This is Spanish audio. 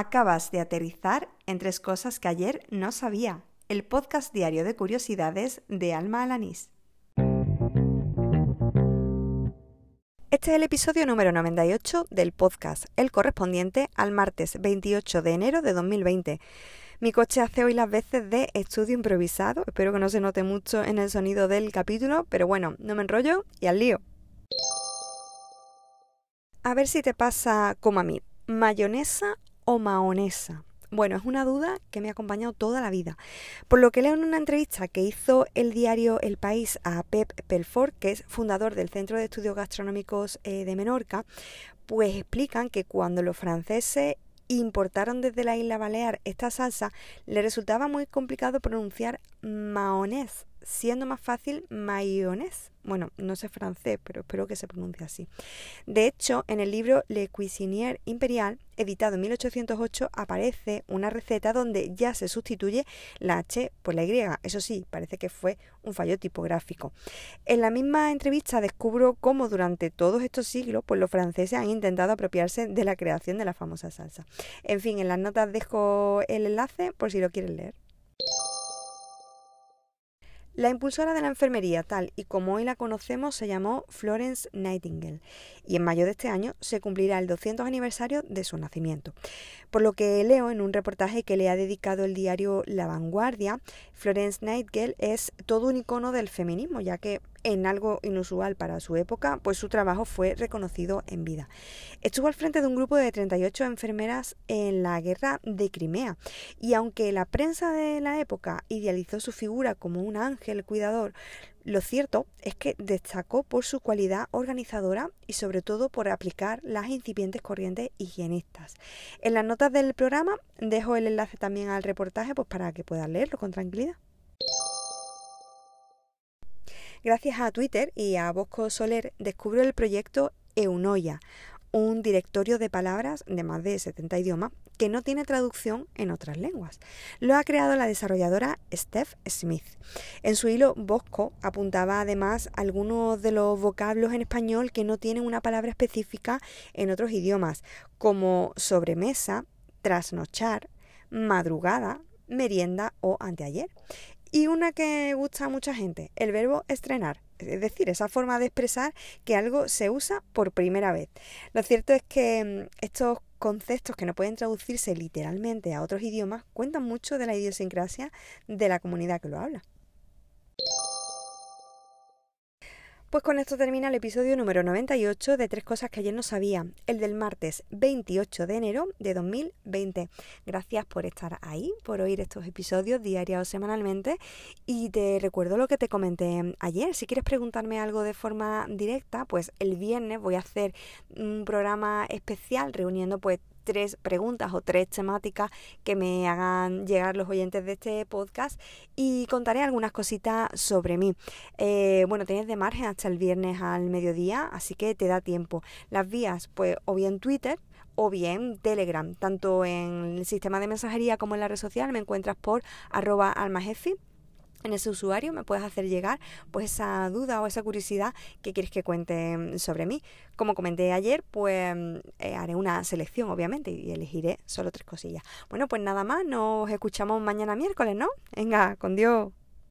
Acabas de aterrizar en tres cosas que ayer no sabía. El podcast diario de curiosidades de Alma Alanís. Este es el episodio número 98 del podcast, el correspondiente al martes 28 de enero de 2020. Mi coche hace hoy las veces de estudio improvisado, espero que no se note mucho en el sonido del capítulo, pero bueno, no me enrollo y al lío. A ver si te pasa como a mí, mayonesa o maonesa. Bueno, es una duda que me ha acompañado toda la vida. Por lo que leo en una entrevista que hizo el diario El País a Pep Pelfort, que es fundador del Centro de Estudios Gastronómicos eh, de Menorca, pues explican que cuando los franceses importaron desde la isla Balear esta salsa, le resultaba muy complicado pronunciar maonés, siendo más fácil mayonnaise. Bueno, no sé francés, pero espero que se pronuncie así. De hecho, en el libro Le Cuisinier Imperial, editado en 1808, aparece una receta donde ya se sustituye la H por la Y. Eso sí, parece que fue un fallo tipográfico. En la misma entrevista descubro cómo durante todos estos siglos, pues los franceses han intentado apropiarse de la creación de la famosa salsa. En fin, en las notas dejo el enlace por si lo quieren leer. La impulsora de la enfermería, tal y como hoy la conocemos, se llamó Florence Nightingale y en mayo de este año se cumplirá el 200 aniversario de su nacimiento. Por lo que leo en un reportaje que le ha dedicado el diario La Vanguardia, Florence Nightingale es todo un icono del feminismo, ya que en algo inusual para su época, pues su trabajo fue reconocido en vida. Estuvo al frente de un grupo de 38 enfermeras en la guerra de Crimea y aunque la prensa de la época idealizó su figura como un ángel cuidador, lo cierto es que destacó por su cualidad organizadora y sobre todo por aplicar las incipientes corrientes higienistas. En las notas del programa dejo el enlace también al reportaje pues para que puedas leerlo con tranquilidad. Gracias a Twitter y a Bosco Soler descubro el proyecto Eunoia, un directorio de palabras de más de 70 idiomas que no tiene traducción en otras lenguas. Lo ha creado la desarrolladora Steph Smith. En su hilo, Bosco apuntaba además algunos de los vocablos en español que no tienen una palabra específica en otros idiomas, como sobremesa, trasnochar, madrugada, merienda o anteayer. Y una que gusta a mucha gente, el verbo estrenar, es decir, esa forma de expresar que algo se usa por primera vez. Lo cierto es que mm, estos conceptos que no pueden traducirse literalmente a otros idiomas cuentan mucho de la idiosincrasia de la comunidad que lo habla. Pues con esto termina el episodio número 98 de Tres Cosas que ayer no sabía, el del martes 28 de enero de 2020. Gracias por estar ahí, por oír estos episodios diarios o semanalmente y te recuerdo lo que te comenté ayer. Si quieres preguntarme algo de forma directa, pues el viernes voy a hacer un programa especial reuniendo pues tres preguntas o tres temáticas que me hagan llegar los oyentes de este podcast y contaré algunas cositas sobre mí. Eh, bueno, tienes de margen hasta el viernes al mediodía, así que te da tiempo. Las vías, pues o bien Twitter, o bien Telegram, tanto en el sistema de mensajería como en la red social me encuentras por arroba almajefi en ese usuario me puedes hacer llegar pues esa duda o esa curiosidad que quieres que cuente mm, sobre mí. Como comenté ayer, pues mm, eh, haré una selección obviamente y elegiré solo tres cosillas. Bueno, pues nada más, nos escuchamos mañana miércoles, ¿no? Venga, con Dios.